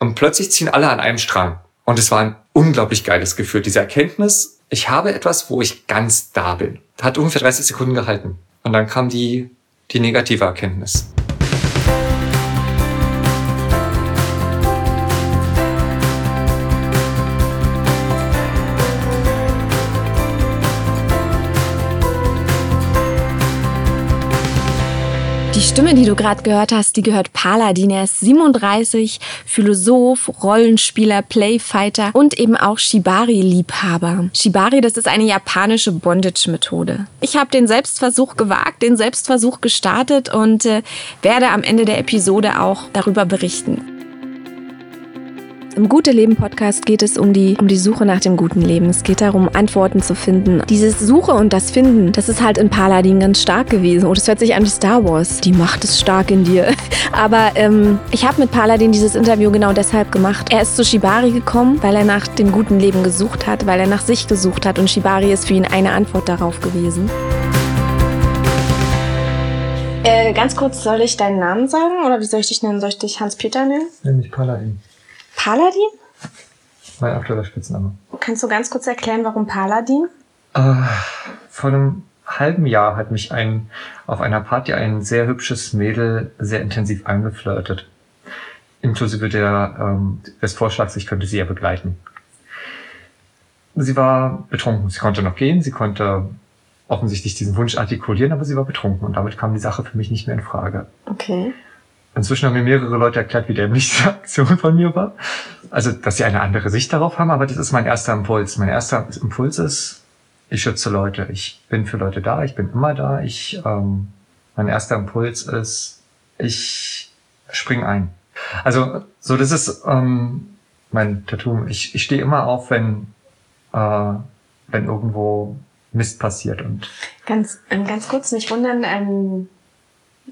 Und plötzlich ziehen alle an einem Strang. Und es war ein unglaublich geiles Gefühl. Diese Erkenntnis, ich habe etwas, wo ich ganz da bin. Hat ungefähr 30 Sekunden gehalten. Und dann kam die, die negative Erkenntnis. Stimme, die du gerade gehört hast, die gehört Paladin. Er ist 37, Philosoph, Rollenspieler, Playfighter und eben auch Shibari-Liebhaber. Shibari, das ist eine japanische Bondage-Methode. Ich habe den Selbstversuch gewagt, den Selbstversuch gestartet und äh, werde am Ende der Episode auch darüber berichten. Im Gute Leben Podcast geht es um die, um die Suche nach dem guten Leben. Es geht darum, Antworten zu finden. Dieses Suche und das Finden, das ist halt in Paladin ganz stark gewesen. Und es hört sich an wie Star Wars. Die Macht ist stark in dir. Aber ähm, ich habe mit Paladin dieses Interview genau deshalb gemacht. Er ist zu Shibari gekommen, weil er nach dem guten Leben gesucht hat, weil er nach sich gesucht hat. Und Shibari ist für ihn eine Antwort darauf gewesen. Äh, ganz kurz, soll ich deinen Namen sagen? Oder wie soll ich dich nennen? Soll ich dich Hans-Peter nennen? Nenn mich Paladin. Paladin? Mein aktueller Spitzname. Kannst du ganz kurz erklären, warum Paladin? Äh, vor einem halben Jahr hat mich ein, auf einer Party ein sehr hübsches Mädel sehr intensiv angeflirtet. Inklusive der, ähm, des Vorschlags, ich könnte sie ja begleiten. Sie war betrunken. Sie konnte noch gehen, sie konnte offensichtlich diesen Wunsch artikulieren, aber sie war betrunken und damit kam die Sache für mich nicht mehr in Frage. Okay. Inzwischen haben mir mehrere Leute erklärt, wie dämlich diese Aktion von mir war. Also, dass sie eine andere Sicht darauf haben, aber das ist mein erster Impuls. Mein erster Impuls ist, ich schütze Leute. Ich bin für Leute da, ich bin immer da. Ich, ähm, mein erster Impuls ist, ich spring ein. Also, so das ist ähm, mein Tattoo. Ich, ich stehe immer auf, wenn, äh, wenn irgendwo Mist passiert und ganz, ähm, ganz kurz nicht wundern. Ähm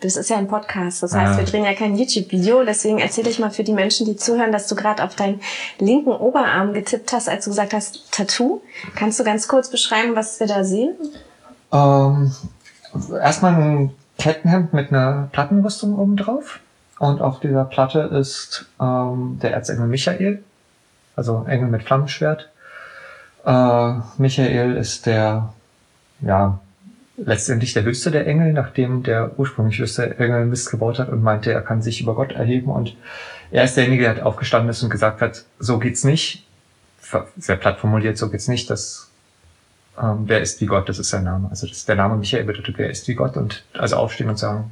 das ist ja ein Podcast, das heißt, wir drehen ja kein YouTube-Video. Deswegen erzähle ich mal für die Menschen, die zuhören, dass du gerade auf deinen linken Oberarm getippt hast, als du gesagt hast Tattoo. Kannst du ganz kurz beschreiben, was wir da sehen? Ähm, erstmal ein Kettenhemd mit einer Plattenrüstung oben drauf. Und auf dieser Platte ist ähm, der Erzengel Michael, also Engel mit Flammenschwert. Äh, Michael ist der, ja, letztendlich der höchste der Engel, nachdem der ursprünglich höchste Engel Mist gebaut hat und meinte, er kann sich über Gott erheben und er ist derjenige, der halt aufgestanden ist und gesagt hat, so geht's nicht. Sehr platt formuliert, so geht's nicht. Das, ähm, wer ist wie Gott, das ist sein Name. Also das, der Name Michael bedeutet, wer ist wie Gott und also aufstehen und sagen,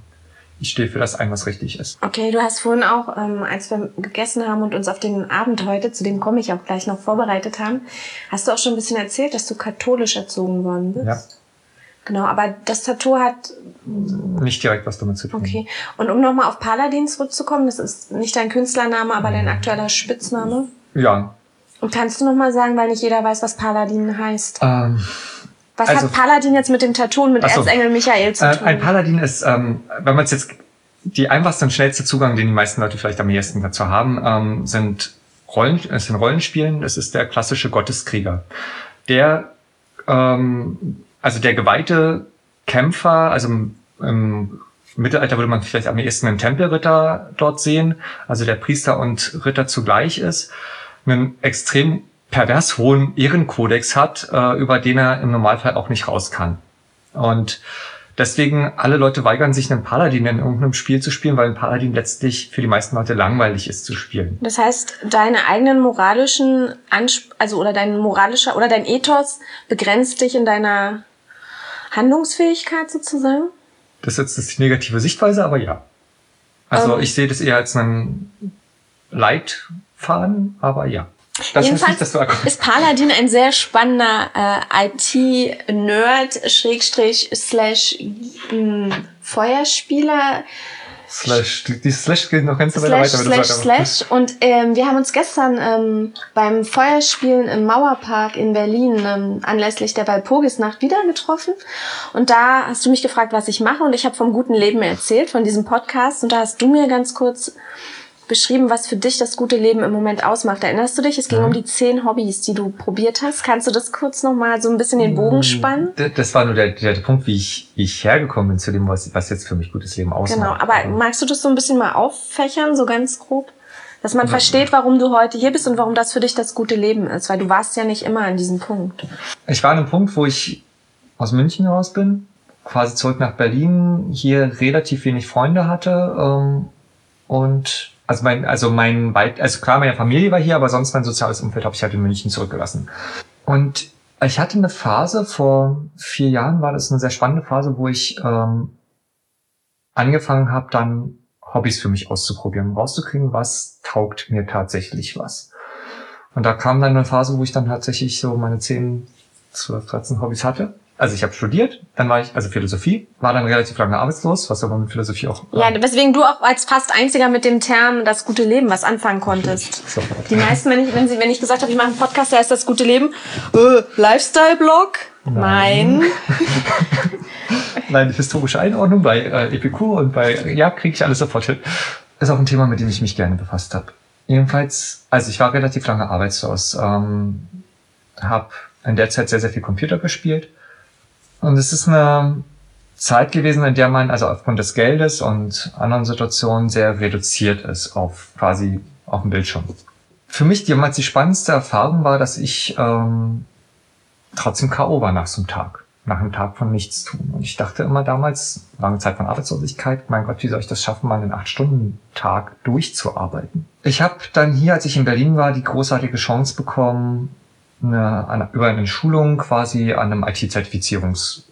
ich stehe für das ein, was richtig ist. Okay, du hast vorhin auch, ähm, als wir gegessen haben und uns auf den Abend heute, zu dem komme ich auch gleich noch vorbereitet haben, hast du auch schon ein bisschen erzählt, dass du katholisch erzogen worden bist. Ja. Genau, aber das Tattoo hat nicht direkt was damit zu tun. Okay. Und um nochmal auf Paladin zurückzukommen, das ist nicht dein Künstlername, aber dein aktueller Spitzname. Ja. Und kannst du nochmal sagen, weil nicht jeder weiß, was Paladin heißt? Ähm, was also- hat Paladin jetzt mit dem Tattoo und mit Ach so. Erzengel Michael zu äh, tun? ein Paladin ist, ähm, wenn man es jetzt, die einfachste und schnellste Zugang, den die meisten Leute vielleicht am ehesten dazu haben, ähm, sind Rollen, es sind Rollenspielen. Das ist der klassische Gotteskrieger. Der ähm, also der geweihte Kämpfer, also im, Mittelalter würde man vielleicht am ehesten einen Tempelritter dort sehen, also der Priester und Ritter zugleich ist, einen extrem pervers hohen Ehrenkodex hat, äh, über den er im Normalfall auch nicht raus kann. Und deswegen alle Leute weigern sich, einen Paladin in irgendeinem Spiel zu spielen, weil ein Paladin letztlich für die meisten Leute langweilig ist zu spielen. das heißt, deine eigenen moralischen Ansp also oder dein moralischer oder dein Ethos begrenzt dich in deiner Handlungsfähigkeit sozusagen? Das ist jetzt die negative Sichtweise, aber ja. Also Ähm. ich sehe das eher als einen Leitfaden, aber ja. Das Jedenfalls nicht, dass du ist Paladin ein sehr spannender äh, IT-Nerd, Schrägstrich, Slash, mh, Feuerspieler, Slash, die, Slash geht noch ganz Slash, weiter. Slash. Slash. Und ähm, wir haben uns gestern ähm, beim Feuerspielen im Mauerpark in Berlin ähm, anlässlich der Walpurgisnacht wieder getroffen. Und da hast du mich gefragt, was ich mache. Und ich habe vom guten Leben erzählt, von diesem Podcast. Und da hast du mir ganz kurz beschrieben, was für dich das gute Leben im Moment ausmacht. Erinnerst du dich? Es ging um die zehn Hobbys, die du probiert hast. Kannst du das kurz nochmal so ein bisschen den Bogen spannen? D- Das war nur der, der Punkt, wie ich, wie ich hergekommen bin zu dem, was, was jetzt für mich gutes Leben ausmacht. Genau, aber magst du das so ein bisschen mal auffächern, so ganz grob? Dass man versteht, warum du heute hier bist und warum das für dich das gute Leben ist, weil du warst ja nicht immer an diesem Punkt. Ich war an einem Punkt, wo ich aus München raus bin, quasi zurück nach Berlin, hier relativ wenig Freunde hatte ähm, und also mein, also mein, also klar, meine Familie war hier, aber sonst mein soziales Umfeld habe ich halt in München zurückgelassen. Und ich hatte eine Phase, vor vier Jahren war das eine sehr spannende Phase, wo ich ähm, angefangen habe, dann Hobbys für mich auszuprobieren, rauszukriegen, was taugt mir tatsächlich was. Und da kam dann eine Phase, wo ich dann tatsächlich so meine 10, 12, 13 Hobbys hatte also ich habe studiert, dann war ich, also Philosophie, war dann relativ lange arbeitslos, was aber mit Philosophie auch. Ja, weswegen du auch als fast einziger mit dem Term das gute Leben was anfangen konntest. So. Die meisten, wenn ich, wenn, sie, wenn ich gesagt habe, ich mache einen Podcast, der heißt das gute Leben, äh, Lifestyle-Blog? Nein. Nein, historische Einordnung bei äh, Epikur und bei, ja, kriege ich alles sofort hin. Ist auch ein Thema, mit dem ich mich gerne befasst habe. Jedenfalls, also ich war relativ lange arbeitslos, ähm, habe in der Zeit sehr, sehr viel Computer gespielt und es ist eine Zeit gewesen, in der man also aufgrund des Geldes und anderen Situationen sehr reduziert ist auf quasi auf dem Bildschirm. Für mich damals die spannendste Erfahrung war, dass ich ähm, trotzdem K.O. war nach so einem Tag, nach einem Tag von nichts tun. Und ich dachte immer damals, lange Zeit von Arbeitslosigkeit, mein Gott, wie soll ich das schaffen, mal einen acht-Stunden-Tag durchzuarbeiten? Ich habe dann hier, als ich in Berlin war, die großartige Chance bekommen, eine, eine, über eine Schulung quasi an einem IT-Zertifizierungs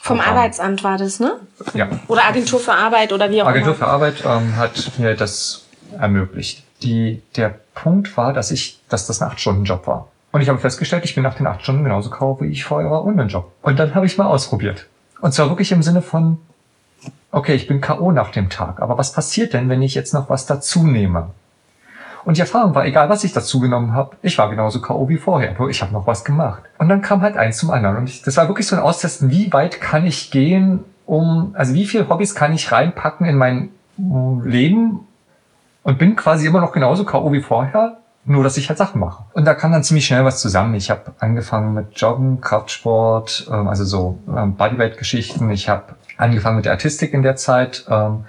vom Arbeitsamt war das, ne? Ja. Oder Agentur für Arbeit oder wie auch Agentur immer. Agentur für Arbeit ähm, hat mir das ermöglicht. Die, der Punkt war, dass ich, dass das ein 8-Stunden-Job war. Und ich habe festgestellt, ich bin nach den 8 Stunden genauso kau, wie ich vorher war, ohne einen Job. Und dann habe ich mal ausprobiert. Und zwar wirklich im Sinne von, okay, ich bin K.O. nach dem Tag, aber was passiert denn, wenn ich jetzt noch was dazu nehme? Und die Erfahrung war, egal was ich dazu genommen habe, ich war genauso K.O. wie vorher, nur ich habe noch was gemacht. Und dann kam halt eins zum anderen. Und ich, das war wirklich so ein Austesten, wie weit kann ich gehen, um, also wie viele Hobbys kann ich reinpacken in mein Leben und bin quasi immer noch genauso K.O. wie vorher, nur dass ich halt Sachen mache. Und da kam dann ziemlich schnell was zusammen. Ich habe angefangen mit Joggen, Kraftsport, ähm, also so ähm, Bodyweight-Geschichten. Ich habe angefangen mit der Artistik in der Zeit. Ähm,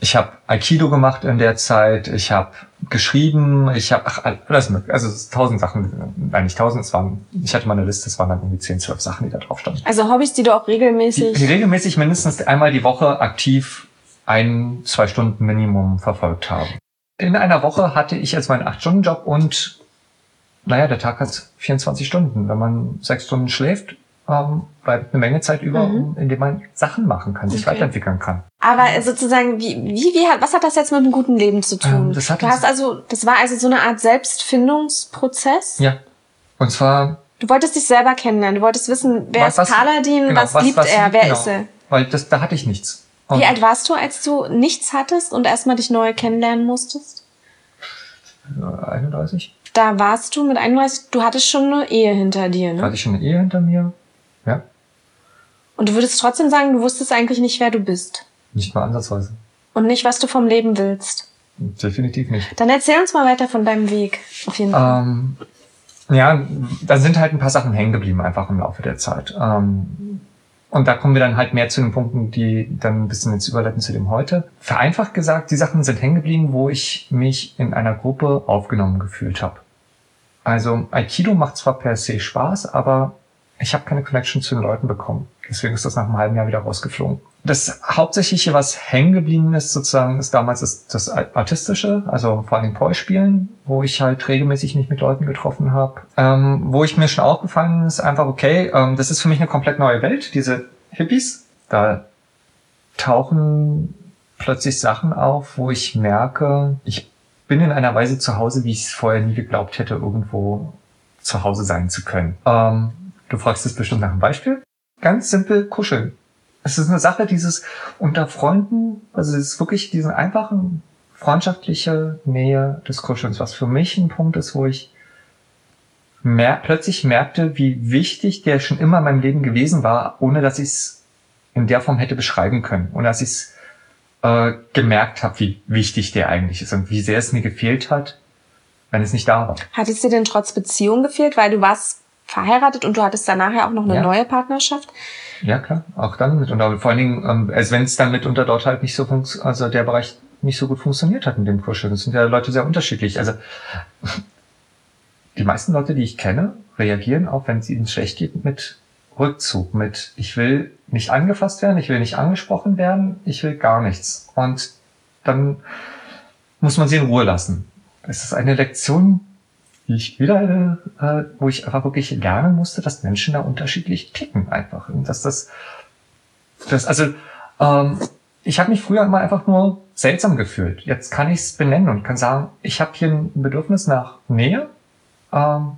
ich habe Aikido gemacht in der Zeit, ich habe geschrieben, ich habe ach, alles mögliche, also tausend Sachen, nein nicht tausend, es waren, ich hatte mal eine Liste, es waren dann irgendwie zehn, zwölf Sachen, die da drauf standen. Also Hobbys, die du auch regelmäßig... Die, die regelmäßig mindestens einmal die Woche aktiv ein, zwei Stunden Minimum verfolgt habe. In einer Woche hatte ich als meinen acht Stunden Job und naja, der Tag hat 24 Stunden. Wenn man sechs Stunden schläft, ähm, bleibt eine Menge Zeit über, mhm. in dem man Sachen machen kann, sich okay. weiterentwickeln kann. Aber sozusagen, wie, wie, wie hat, was hat das jetzt mit einem guten Leben zu tun? Ähm, das hat du hast also, das war also so eine Art Selbstfindungsprozess? Ja. Und zwar. Du wolltest dich selber kennenlernen. Du wolltest wissen, wer was, ist Paladin, genau, was, was liebt was, er, wer genau, ist er? Weil das, da hatte ich nichts. Und wie alt warst du, als du nichts hattest und erstmal dich neu kennenlernen musstest? 31. Da warst du mit 31, du hattest schon eine Ehe hinter dir, ne? Da hatte ich schon eine Ehe hinter mir. Ja. Und du würdest trotzdem sagen, du wusstest eigentlich nicht, wer du bist. Nicht mal ansatzweise. Und nicht, was du vom Leben willst. Definitiv nicht. Dann erzähl uns mal weiter von deinem Weg, auf jeden Fall. Ähm, ja, da sind halt ein paar Sachen hängen geblieben einfach im Laufe der Zeit. Ähm, und da kommen wir dann halt mehr zu den Punkten, die dann ein bisschen jetzt überleiten zu dem heute. Vereinfacht gesagt, die Sachen sind hängen geblieben, wo ich mich in einer Gruppe aufgenommen gefühlt habe. Also Aikido macht zwar per se Spaß, aber ich habe keine Connection zu den Leuten bekommen. Deswegen ist das nach einem halben Jahr wieder rausgeflogen. Das Hauptsächliche, was hängen geblieben ist, sozusagen, ist damals das, das Artistische, also vor allem Poi-Spielen, wo ich halt regelmäßig mich mit Leuten getroffen habe. Ähm, wo ich mir schon aufgefallen ist, einfach, okay, ähm, das ist für mich eine komplett neue Welt, diese Hippies. Da tauchen plötzlich Sachen auf, wo ich merke, ich bin in einer Weise zu Hause, wie ich es vorher nie geglaubt hätte, irgendwo zu Hause sein zu können. Ähm, Du fragst es bestimmt nach einem Beispiel. Ganz simpel kuscheln. Es ist eine Sache, dieses unter Freunden, also es ist wirklich diese einfachen freundschaftliche Nähe des Kuschelns, was für mich ein Punkt ist, wo ich mer plötzlich merkte, wie wichtig der schon immer in meinem Leben gewesen war, ohne dass ich es in der Form hätte beschreiben können, ohne dass ich es äh, gemerkt habe, wie wichtig der eigentlich ist und wie sehr es mir gefehlt hat, wenn es nicht da war. Hat es dir denn trotz Beziehung gefehlt, weil du warst verheiratet und du hattest danach ja auch noch eine ja. neue Partnerschaft. Ja, klar, auch dann mit. Und vor allen Dingen, ähm, also wenn es dann mitunter dort halt nicht so funktioniert, also der Bereich nicht so gut funktioniert hat in dem Kuscheln. Das sind ja Leute sehr unterschiedlich. Also die meisten Leute, die ich kenne, reagieren auch, wenn es ihnen schlecht geht, mit Rückzug, mit ich will nicht angefasst werden, ich will nicht angesprochen werden, ich will gar nichts. Und dann muss man sie in Ruhe lassen. Es ist eine Lektion, ich wieder, äh, wo ich einfach wirklich lernen musste, dass Menschen da unterschiedlich ticken einfach. Und dass das, das also ähm, ich habe mich früher immer einfach nur seltsam gefühlt. Jetzt kann ich es benennen und kann sagen, ich habe hier ein Bedürfnis nach Nähe, ähm,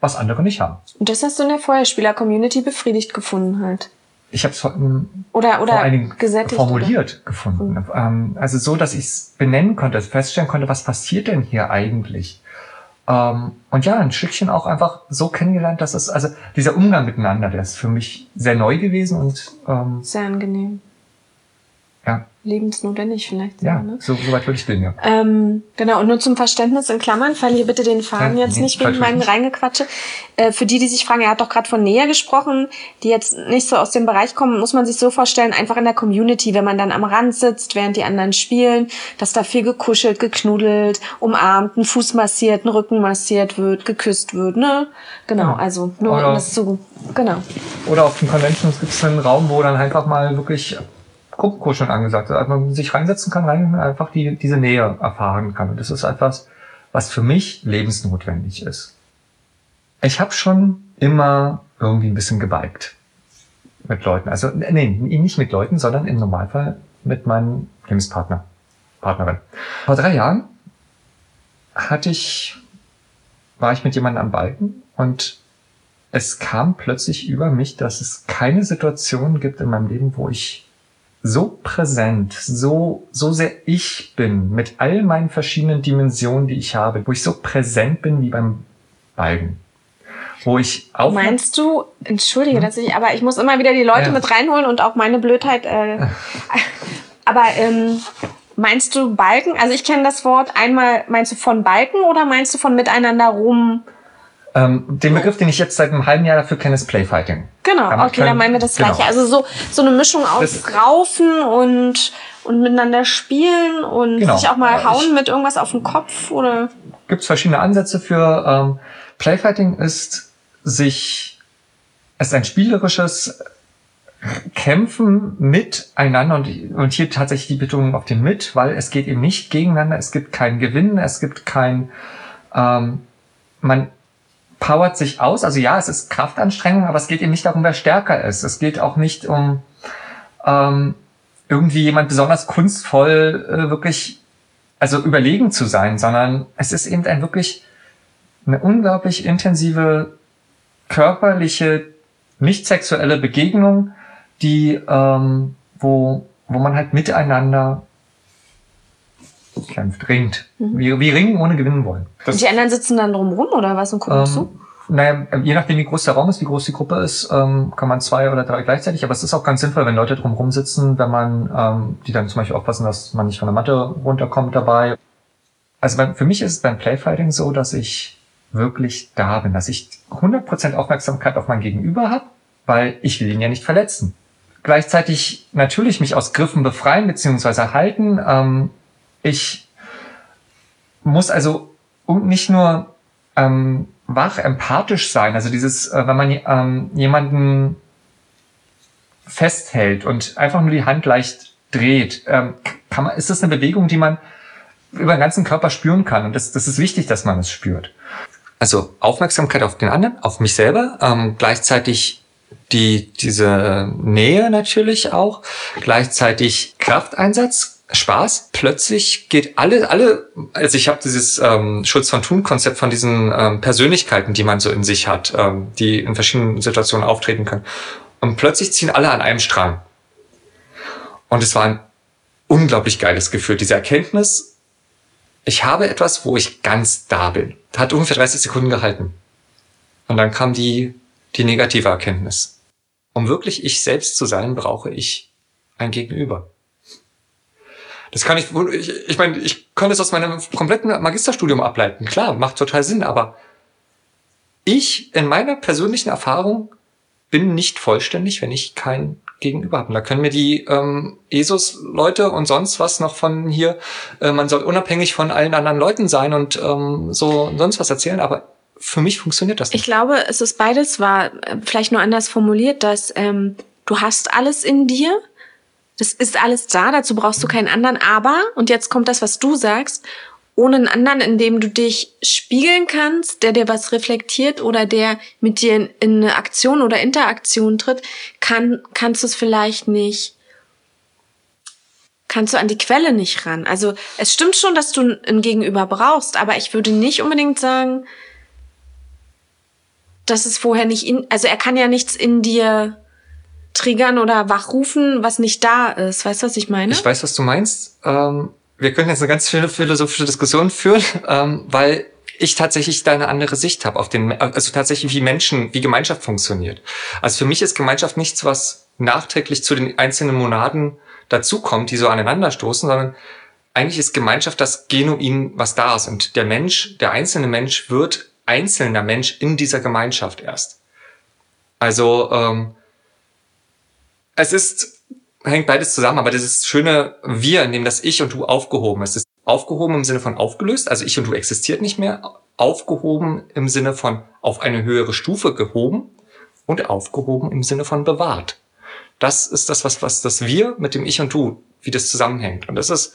was andere nicht haben. Und das hast du in der Feuerspieler-Community befriedigt gefunden halt. Ich habe es ähm, oder, oder vor allen Dingen formuliert oder? gefunden. Mhm. Ähm, also so, dass ich es benennen konnte, feststellen konnte, was passiert denn hier eigentlich? Ähm, und ja, ein Stückchen auch einfach so kennengelernt, dass es, also dieser Umgang miteinander, der ist für mich sehr neu gewesen und ähm, sehr angenehm. Lebensnotwendig vielleicht. Ja, ne? so, so weit würde ich gehen, ja. Ähm, genau, und nur zum Verständnis in Klammern, verliere bitte den Faden ja, jetzt nee, nicht wegen meinem Reingequatsche. Äh, für die, die sich fragen, er hat doch gerade von Nähe gesprochen, die jetzt nicht so aus dem Bereich kommen, muss man sich so vorstellen, einfach in der Community, wenn man dann am Rand sitzt, während die anderen spielen, dass da viel gekuschelt, geknudelt, umarmt, ein Fuß massiert, ein Rücken massiert wird, geküsst wird, ne? Genau, ja. also nur oder, um das zu, genau. Oder auf den Conventions gibt es einen Raum, wo dann einfach mal wirklich Gruppenkuscheln angesagt. Also man sich reinsetzen kann, rein einfach die, diese Nähe erfahren kann. Und das ist etwas, was für mich lebensnotwendig ist. Ich habe schon immer irgendwie ein bisschen gebeigt mit Leuten. Also nee, nicht mit Leuten, sondern im Normalfall mit meinem Lebenspartner, Partnerin. Vor drei Jahren hatte ich, war ich mit jemandem am Balken und es kam plötzlich über mich, dass es keine Situation gibt in meinem Leben, wo ich so präsent, so, so sehr ich bin, mit all meinen verschiedenen Dimensionen, die ich habe, wo ich so präsent bin wie beim Balgen. Wo ich auch. Meinst du, entschuldige, hm? dass ich, aber ich muss immer wieder die Leute ja. mit reinholen und auch meine Blödheit, äh, aber, ähm, meinst du Balken? Also ich kenne das Wort einmal, meinst du von Balken oder meinst du von miteinander rum? Ähm, den Begriff, den ich jetzt seit einem halben Jahr dafür kenne, ist Playfighting. Genau, Aber okay, dann meinen wir das genau. Gleiche. Also so, so eine Mischung aus das Raufen und, und miteinander spielen und genau. sich auch mal hauen ich, mit irgendwas auf den Kopf oder? Gibt es verschiedene Ansätze für. Ähm, Playfighting ist sich, ist ein spielerisches Kämpfen miteinander und, und hier tatsächlich die Betonung auf dem mit, weil es geht eben nicht gegeneinander, es gibt kein Gewinnen, es gibt kein, ähm, man powert sich aus. Also ja, es ist Kraftanstrengung, aber es geht eben nicht darum, wer stärker ist. Es geht auch nicht um ähm, irgendwie jemand besonders kunstvoll äh, wirklich, also überlegen zu sein, sondern es ist eben ein wirklich eine unglaublich intensive körperliche, nicht sexuelle Begegnung, die ähm, wo wo man halt miteinander kämpft, ringt. Mhm. Wie, wie ringen ohne gewinnen wollen. Das, die anderen sitzen dann drumrum oder was und gucken ähm, zu? Naja, je nachdem, wie groß der Raum ist, wie groß die Gruppe ist, ähm, kann man zwei oder drei gleichzeitig. Aber es ist auch ganz sinnvoll, wenn Leute drumherum sitzen, wenn man, ähm, die dann zum Beispiel aufpassen, dass man nicht von der Matte runterkommt dabei. Also beim, für mich ist es beim Playfighting so, dass ich wirklich da bin, dass ich 100% Aufmerksamkeit auf mein Gegenüber habe, weil ich will ihn ja nicht verletzen. Gleichzeitig natürlich mich aus Griffen befreien bzw. halten. Ähm, ich muss also nicht nur ähm, wach, empathisch sein, also dieses, äh, wenn man ähm, jemanden festhält und einfach nur die Hand leicht dreht, ähm, kann man, ist das eine Bewegung, die man über den ganzen Körper spüren kann. Und das, das ist wichtig, dass man es spürt. Also Aufmerksamkeit auf den anderen, auf mich selber, ähm, gleichzeitig die, diese Nähe natürlich auch, gleichzeitig Krafteinsatz, Spaß. Plötzlich geht alle, alle, also ich habe dieses ähm, Schutz von Tun-Konzept von diesen ähm, Persönlichkeiten, die man so in sich hat, ähm, die in verschiedenen Situationen auftreten können. Und plötzlich ziehen alle an einem Strang. Und es war ein unglaublich geiles Gefühl, diese Erkenntnis, ich habe etwas, wo ich ganz da bin. Hat ungefähr 30 Sekunden gehalten. Und dann kam die, die negative Erkenntnis. Um wirklich ich selbst zu sein, brauche ich ein Gegenüber. Das kann ich, ich, ich meine, ich kann das aus meinem kompletten Magisterstudium ableiten. Klar, macht total Sinn, aber ich in meiner persönlichen Erfahrung bin nicht vollständig, wenn ich kein gegenüber haben. Da können mir die ähm, ESOS-Leute und sonst was noch von hier, äh, man soll unabhängig von allen anderen Leuten sein und ähm, so sonst was erzählen, aber für mich funktioniert das nicht. Ich glaube, es ist beides war vielleicht nur anders formuliert, dass ähm, du hast alles in dir, das ist alles da, dazu brauchst du keinen anderen, aber, und jetzt kommt das, was du sagst, ohne einen anderen, in dem du dich spiegeln kannst, der dir was reflektiert oder der mit dir in, in eine Aktion oder Interaktion tritt, kann, kannst du es vielleicht nicht, kannst du an die Quelle nicht ran. Also es stimmt schon, dass du ein Gegenüber brauchst, aber ich würde nicht unbedingt sagen, dass es vorher nicht in, also er kann ja nichts in dir triggern oder wachrufen, was nicht da ist. Weißt du, was ich meine? Ich weiß, was du meinst. Ähm wir können jetzt eine ganz viele philosophische Diskussion führen, ähm, weil ich tatsächlich da eine andere Sicht habe auf den, also tatsächlich wie Menschen, wie Gemeinschaft funktioniert. Also für mich ist Gemeinschaft nichts, was nachträglich zu den einzelnen Monaden dazukommt, die so aneinanderstoßen, sondern eigentlich ist Gemeinschaft das Genuin, was da ist. Und der Mensch, der einzelne Mensch wird einzelner Mensch in dieser Gemeinschaft erst. Also ähm, es ist hängt beides zusammen, aber das ist schöne Wir, in dem das Ich und Du aufgehoben ist. Ist aufgehoben im Sinne von aufgelöst, also Ich und Du existiert nicht mehr. Aufgehoben im Sinne von auf eine höhere Stufe gehoben und aufgehoben im Sinne von bewahrt. Das ist das, was, was das Wir mit dem Ich und Du, wie das zusammenhängt. Und das ist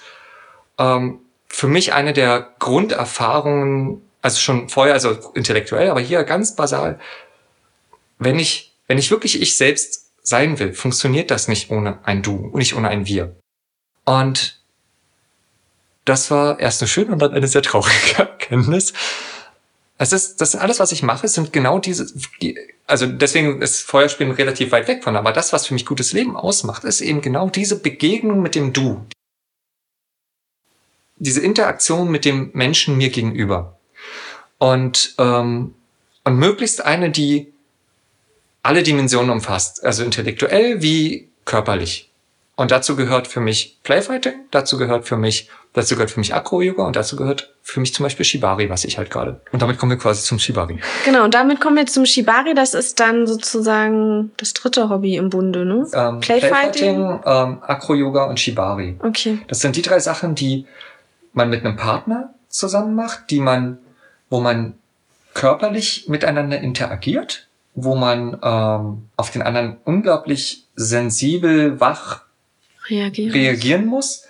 ähm, für mich eine der Grunderfahrungen, also schon vorher, also intellektuell, aber hier ganz basal, wenn ich, wenn ich wirklich ich selbst sein will, funktioniert das nicht ohne ein Du und nicht ohne ein Wir. Und das war erst eine schöne und dann eine sehr traurige Erkenntnis. Es ist, das alles, was ich mache, sind genau diese, also deswegen ist Feuerspielen relativ weit weg von, aber das, was für mich gutes Leben ausmacht, ist eben genau diese Begegnung mit dem Du. Diese Interaktion mit dem Menschen mir gegenüber. Und, ähm, und möglichst eine, die alle Dimensionen umfasst, also intellektuell wie körperlich. Und dazu gehört für mich Playfighting, dazu gehört für mich, dazu gehört für mich Acro-Yoga und dazu gehört für mich zum Beispiel Shibari, was ich halt gerade. Und damit kommen wir quasi zum Shibari. Genau, und damit kommen wir zum Shibari. Das ist dann sozusagen das dritte Hobby im Bunde, ne? Ähm, Playfighting, Playfighting ähm, Acro-Yoga und Shibari. Okay. Das sind die drei Sachen, die man mit einem Partner zusammen macht, die man, wo man körperlich miteinander interagiert wo man ähm, auf den anderen unglaublich sensibel, wach reagieren, reagieren muss.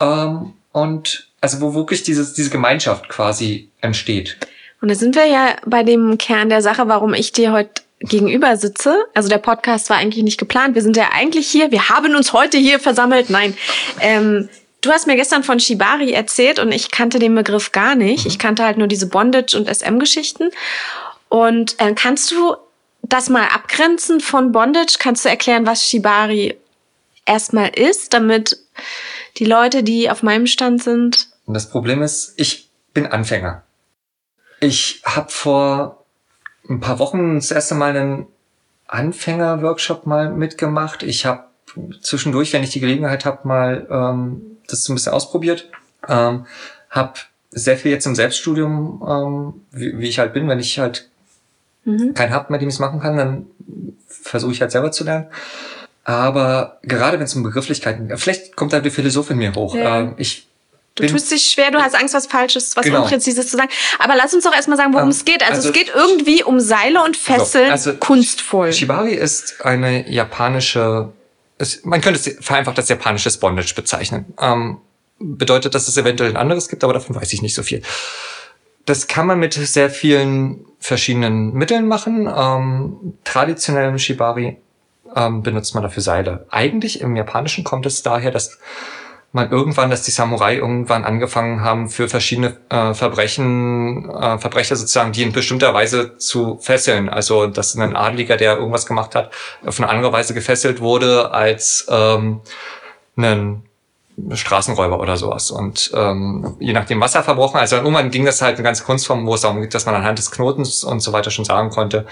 Ähm, und also wo wirklich dieses, diese Gemeinschaft quasi entsteht. Und da sind wir ja bei dem Kern der Sache, warum ich dir heute gegenüber sitze. Also der Podcast war eigentlich nicht geplant. Wir sind ja eigentlich hier. Wir haben uns heute hier versammelt. Nein. Ähm, du hast mir gestern von Shibari erzählt und ich kannte den Begriff gar nicht. Mhm. Ich kannte halt nur diese Bondage- und SM-Geschichten. Und äh, kannst du das mal abgrenzen von Bondage? Kannst du erklären, was Shibari erstmal ist, damit die Leute, die auf meinem Stand sind. Und das Problem ist, ich bin Anfänger. Ich habe vor ein paar Wochen das erste Mal einen Anfänger-Workshop mal mitgemacht. Ich habe zwischendurch, wenn ich die Gelegenheit habe, mal ähm, das so ein bisschen ausprobiert. Ähm, habe sehr viel jetzt im Selbststudium, ähm, wie, wie ich halt bin, wenn ich halt mhm. keinen habe, mit dem ich es machen kann, dann versuche ich halt selber zu lernen. Aber gerade wenn es um Begrifflichkeiten, vielleicht kommt da die Philosophin mir hoch. Ja. Ähm, ich Du tust dich schwer, du hast Angst, was Falsches, was genau. Unpräzises zu sagen. Aber lass uns doch erstmal sagen, worum ähm, es geht. Also, also, es geht irgendwie um Seile und Fesseln, also, kunstvoll. Shibari ist eine japanische, es, man könnte es vereinfacht als japanisches Bondage bezeichnen. Ähm, bedeutet, dass es eventuell ein anderes gibt, aber davon weiß ich nicht so viel. Das kann man mit sehr vielen verschiedenen Mitteln machen. Ähm, traditionell im Shibari ähm, benutzt man dafür Seile. Eigentlich im Japanischen kommt es daher, dass man irgendwann, dass die Samurai irgendwann angefangen haben, für verschiedene äh, Verbrechen, äh, Verbrecher sozusagen, die in bestimmter Weise zu fesseln. Also, dass ein Adliger, der irgendwas gemacht hat, auf eine andere Weise gefesselt wurde als ähm, ein Straßenräuber oder sowas. Und ähm, je nachdem, was er verbrochen Also irgendwann ging das halt eine ganze Kunstform, wo es darum geht, dass man anhand des Knotens und so weiter schon sagen konnte,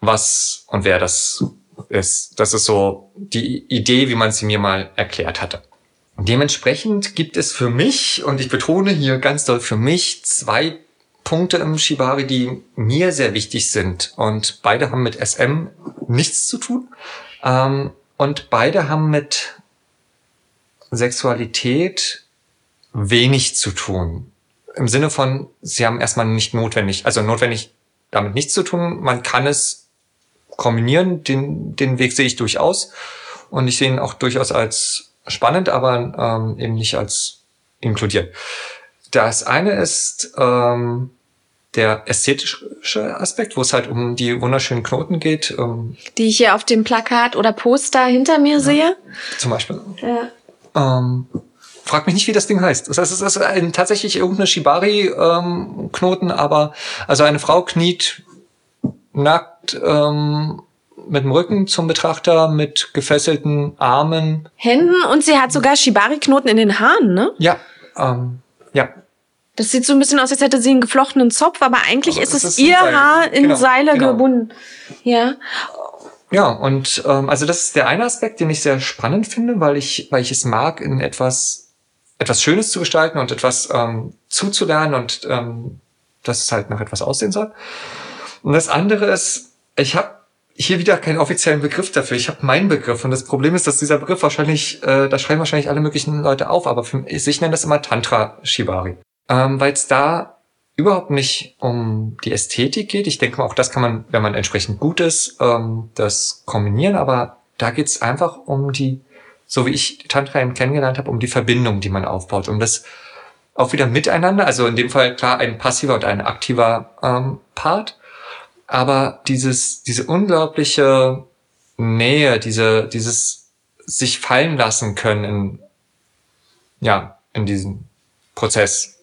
was und wer das ist. Das ist so die Idee, wie man sie mir mal erklärt hatte. Dementsprechend gibt es für mich, und ich betone hier ganz doll für mich, zwei Punkte im Shibari, die mir sehr wichtig sind. Und beide haben mit SM nichts zu tun. Ähm, und beide haben mit Sexualität wenig zu tun. Im Sinne von, sie haben erstmal nicht notwendig, also notwendig damit nichts zu tun. Man kann es kombinieren, den, den Weg sehe ich durchaus. Und ich sehe ihn auch durchaus als spannend, aber ähm, eben nicht als inkludiert. Das eine ist ähm, der ästhetische Aspekt, wo es halt um die wunderschönen Knoten geht. Ähm, die ich hier auf dem Plakat oder Poster hinter mir ja, sehe. Zum Beispiel. Ja. Ähm, frag mich nicht, wie das Ding heißt. Das heißt, es ist ein, tatsächlich irgendeine Shibari-Knoten, ähm, aber also eine Frau kniet nackt ähm, mit dem Rücken zum Betrachter, mit gefesselten Armen. Händen und sie hat sogar Shibari-Knoten in den Haaren, ne? Ja, ähm, ja. Das sieht so ein bisschen aus, als hätte sie einen geflochtenen Zopf, aber eigentlich aber ist es ist ihr Haar in genau, Seile genau. gebunden. Ja. Ja, und ähm, also das ist der eine Aspekt, den ich sehr spannend finde, weil ich, weil ich es mag, in etwas, etwas Schönes zu gestalten und etwas ähm, zuzulernen und ähm, dass es halt nach etwas aussehen soll. Und das andere ist, ich habe hier wieder keinen offiziellen Begriff dafür. Ich habe meinen Begriff und das Problem ist, dass dieser Begriff wahrscheinlich, äh, da schreiben wahrscheinlich alle möglichen Leute auf, aber für mich, ich nenne das immer Tantra Shibari, ähm, weil es da überhaupt nicht um die Ästhetik geht. Ich denke mal, auch das kann man, wenn man entsprechend gut ist, ähm, das kombinieren, aber da geht es einfach um die, so wie ich Tantra eben kennengelernt habe, um die Verbindung, die man aufbaut, um das auch wieder miteinander, also in dem Fall klar ein passiver und ein aktiver ähm, Part, aber dieses, diese unglaubliche Nähe, diese, dieses sich fallen lassen können in, ja, in diesem Prozess.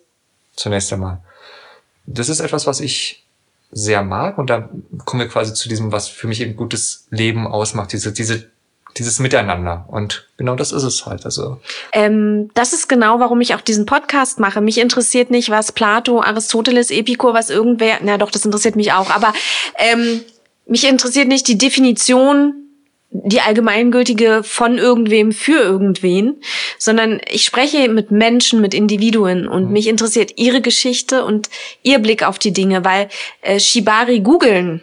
Zunächst einmal das ist etwas, was ich sehr mag und da kommen wir quasi zu diesem, was für mich eben gutes Leben ausmacht, diese, diese, dieses Miteinander. Und genau das ist es halt. Also ähm, das ist genau, warum ich auch diesen Podcast mache. Mich interessiert nicht, was Plato, Aristoteles, Epikur, was irgendwer. Na doch, das interessiert mich auch. Aber ähm, mich interessiert nicht die Definition die allgemeingültige von irgendwem für irgendwen, sondern ich spreche mit Menschen, mit Individuen und mhm. mich interessiert ihre Geschichte und ihr Blick auf die Dinge, weil äh, Shibari googeln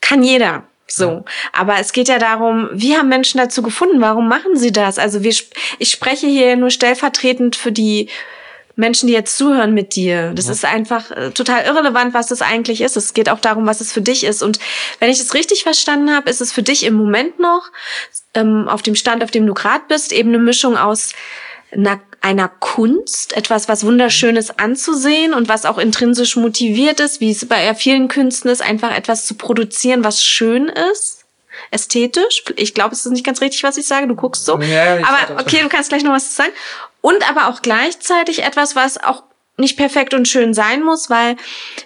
kann jeder. So, aber es geht ja darum, wie haben Menschen dazu gefunden? Warum machen sie das? Also wir, ich spreche hier nur stellvertretend für die Menschen, die jetzt zuhören mit dir. Das ja. ist einfach äh, total irrelevant, was das eigentlich ist. Es geht auch darum, was es für dich ist. Und wenn ich es richtig verstanden habe, ist es für dich im Moment noch ähm, auf dem Stand, auf dem du gerade bist, eben eine Mischung aus einer, einer Kunst, etwas, was wunderschönes anzusehen und was auch intrinsisch motiviert ist, wie es bei vielen Künsten ist, einfach etwas zu produzieren, was schön ist ästhetisch. Ich glaube, es ist nicht ganz richtig, was ich sage. Du guckst so. Ja, aber okay, du kannst gleich noch was sagen. Und aber auch gleichzeitig etwas, was auch nicht perfekt und schön sein muss, weil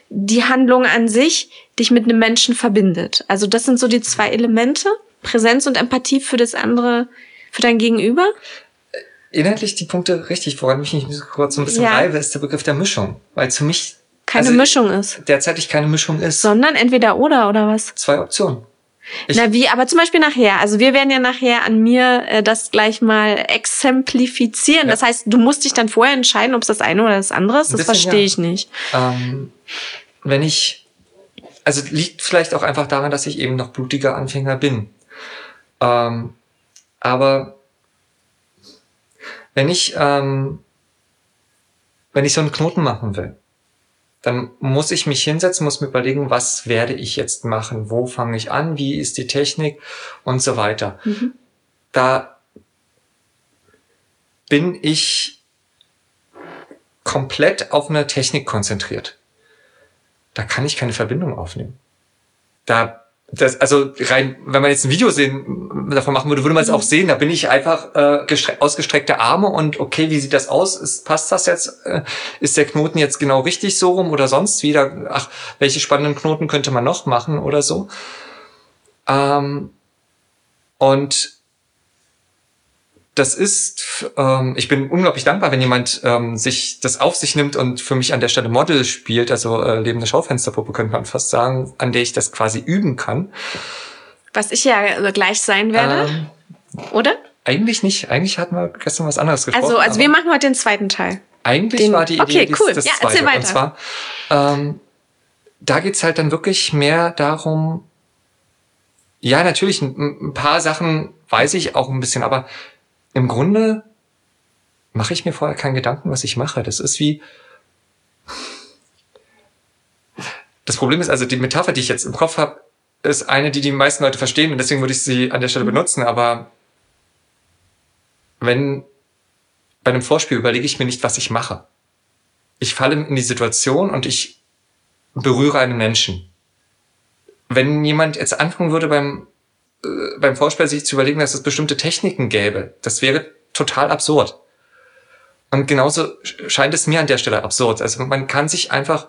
die Handlung an sich dich mit einem Menschen verbindet. Also das sind so die zwei Elemente. Präsenz und Empathie für das andere, für dein Gegenüber. Inhaltlich die Punkte richtig, woran ich mich kurz so ein bisschen ja. reibe, ist der Begriff der Mischung. Weil für mich keine also Mischung ist. Derzeitig keine Mischung ist. Sondern entweder oder oder was? Zwei Optionen. Ich Na wie, aber zum Beispiel nachher. Also wir werden ja nachher an mir äh, das gleich mal exemplifizieren. Ja. Das heißt, du musst dich dann vorher entscheiden, ob es das eine oder das andere ist. Das verstehe ja. ich nicht. Ähm, wenn ich, also liegt vielleicht auch einfach daran, dass ich eben noch blutiger Anfänger bin. Ähm, aber wenn ich, ähm, wenn ich so einen Knoten machen will, dann muss ich mich hinsetzen, muss mir überlegen, was werde ich jetzt machen, wo fange ich an, wie ist die Technik und so weiter. Mhm. Da bin ich komplett auf eine Technik konzentriert. Da kann ich keine Verbindung aufnehmen. Da das, also rein, wenn man jetzt ein Video sehen, davon machen würde, würde man es auch sehen. Da bin ich einfach äh, ausgestreckte Arme und okay, wie sieht das aus? Ist, passt das jetzt? Äh, ist der Knoten jetzt genau richtig so rum oder sonst wieder? Ach, welche spannenden Knoten könnte man noch machen oder so? Ähm, und das ist, ähm, ich bin unglaublich dankbar, wenn jemand ähm, sich das auf sich nimmt und für mich an der Stelle Model spielt, also äh, lebende Schaufensterpuppe könnte man fast sagen, an der ich das quasi üben kann. Was ich ja gleich sein werde, ähm, oder? Eigentlich nicht. Eigentlich hatten wir gestern was anderes gesprochen. Also, also wir machen heute den zweiten Teil. Eigentlich den, war die Idee okay, cool. das, das ja, zweite. Weiter. Und zwar, ähm, da geht's halt dann wirklich mehr darum, ja, natürlich, ein, ein paar Sachen weiß ich auch ein bisschen, aber im Grunde mache ich mir vorher keinen Gedanken, was ich mache. Das ist wie, das Problem ist also, die Metapher, die ich jetzt im Kopf habe, ist eine, die die meisten Leute verstehen und deswegen würde ich sie an der Stelle benutzen, aber wenn bei einem Vorspiel überlege ich mir nicht, was ich mache. Ich falle in die Situation und ich berühre einen Menschen. Wenn jemand jetzt anfangen würde beim, äh, beim Vorspiel sich zu überlegen, dass es bestimmte Techniken gäbe, das wäre total absurd. Und genauso scheint es mir an der Stelle absurd. Also man kann sich einfach,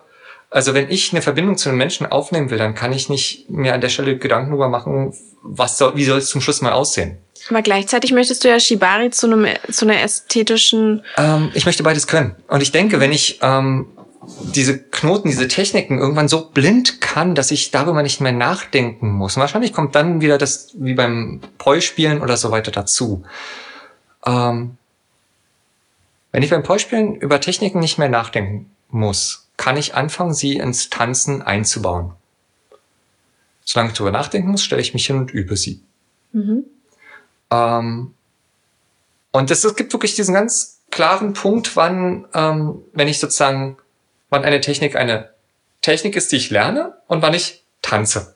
also wenn ich eine Verbindung zu einem Menschen aufnehmen will, dann kann ich nicht mir an der Stelle Gedanken darüber machen, was soll, wie soll es zum Schluss mal aussehen. Aber gleichzeitig möchtest du ja Shibari zu, einem, zu einer ästhetischen. Ähm, ich möchte beides können. Und ich denke, wenn ich ähm, diese Knoten, diese Techniken irgendwann so blind kann, dass ich darüber nicht mehr nachdenken muss. Und wahrscheinlich kommt dann wieder das, wie beim Poi-Spielen oder so weiter dazu. Ähm, wenn ich beim Poi-Spielen über Techniken nicht mehr nachdenken muss, kann ich anfangen, sie ins Tanzen einzubauen. Solange ich darüber nachdenken muss, stelle ich mich hin und übe sie. Mhm. Ähm, und es, gibt wirklich diesen ganz klaren Punkt, wann, ähm, wenn ich sozusagen, wann eine Technik eine Technik ist, die ich lerne und wann ich tanze.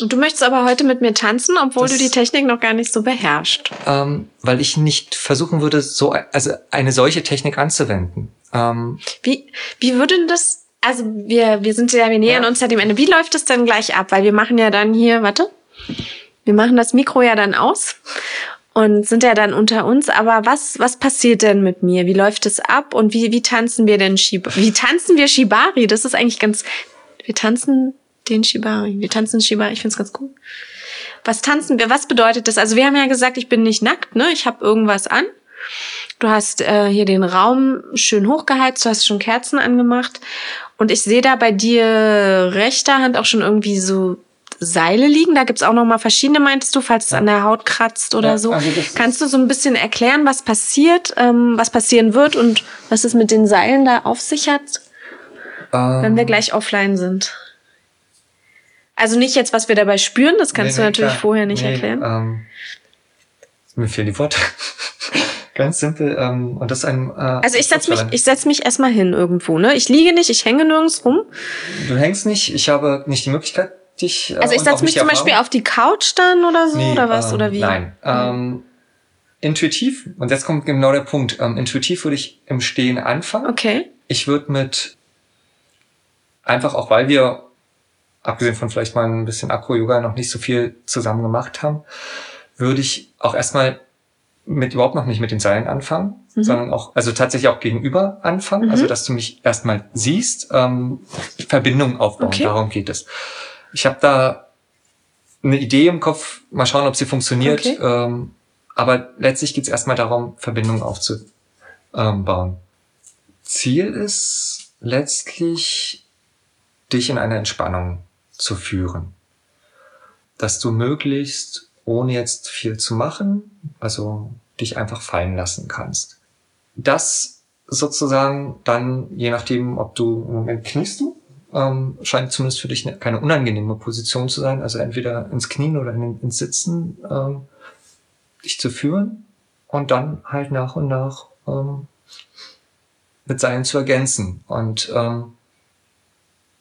Und du möchtest aber heute mit mir tanzen, obwohl das, du die Technik noch gar nicht so beherrschst. Ähm, weil ich nicht versuchen würde, so also eine solche Technik anzuwenden. Ähm, wie wie würde denn das? Also wir wir sind ja wir nähern ja. uns ja dem Ende. Wie läuft es denn gleich ab? Weil wir machen ja dann hier, warte, wir machen das Mikro ja dann aus und sind ja dann unter uns. Aber was, was passiert denn mit mir? Wie läuft es ab? Und wie, wie tanzen wir denn Shibari? Wie tanzen wir Shibari? Das ist eigentlich ganz, wir tanzen den Shibari. Wir tanzen Shibari. Ich find's ganz cool. Was tanzen wir? Was bedeutet das? Also wir haben ja gesagt, ich bin nicht nackt, ne? Ich habe irgendwas an. Du hast äh, hier den Raum schön hochgeheizt, du hast schon Kerzen angemacht. Und ich sehe da bei dir rechter Hand auch schon irgendwie so Seile liegen. Da gibt's auch noch mal verschiedene, meinst du, falls es an der Haut kratzt oder ja, so. Also Kannst du so ein bisschen erklären, was passiert, ähm, was passieren wird und was es mit den Seilen da auf sich hat, ähm, wenn wir gleich offline sind? Also nicht jetzt, was wir dabei spüren, das kannst nee, du natürlich klar. vorher nicht nee, erklären. Ähm, mir fehlen die Worte. Ganz simpel. Ähm, und das ist ein. Äh, also ich setz mich, ich setz mich erstmal hin irgendwo. Ne, ich liege nicht, ich hänge nirgends rum. Du hängst nicht. Ich habe nicht die Möglichkeit, dich. Äh, also ich setze mich zum Beispiel auf die Couch dann oder so nee, oder was ähm, oder wie? Nein. Ähm, intuitiv. Und jetzt kommt genau der Punkt. Ähm, intuitiv würde ich im Stehen anfangen. Okay. Ich würde mit einfach auch, weil wir abgesehen von vielleicht mal ein bisschen Akro-Yoga noch nicht so viel zusammen gemacht haben, würde ich auch erstmal mit überhaupt noch nicht mit den Seilen anfangen, mhm. sondern auch, also tatsächlich auch gegenüber anfangen, also mhm. also dass du mich erstmal siehst, ähm, Verbindung aufbauen, okay. darum geht es. Ich habe da eine Idee im Kopf, mal schauen, ob sie funktioniert, okay. ähm, aber letztlich geht es erstmal darum, Verbindungen aufzubauen. Ziel ist letztlich, dich in eine Entspannung zu führen. Dass du möglichst, ohne jetzt viel zu machen, also dich einfach fallen lassen kannst. Das sozusagen dann, je nachdem, ob du im Moment kniest du, ähm, scheint zumindest für dich keine unangenehme Position zu sein, also entweder ins Knien oder in, ins Sitzen ähm, dich zu führen und dann halt nach und nach ähm, mit Seilen zu ergänzen. Und ähm,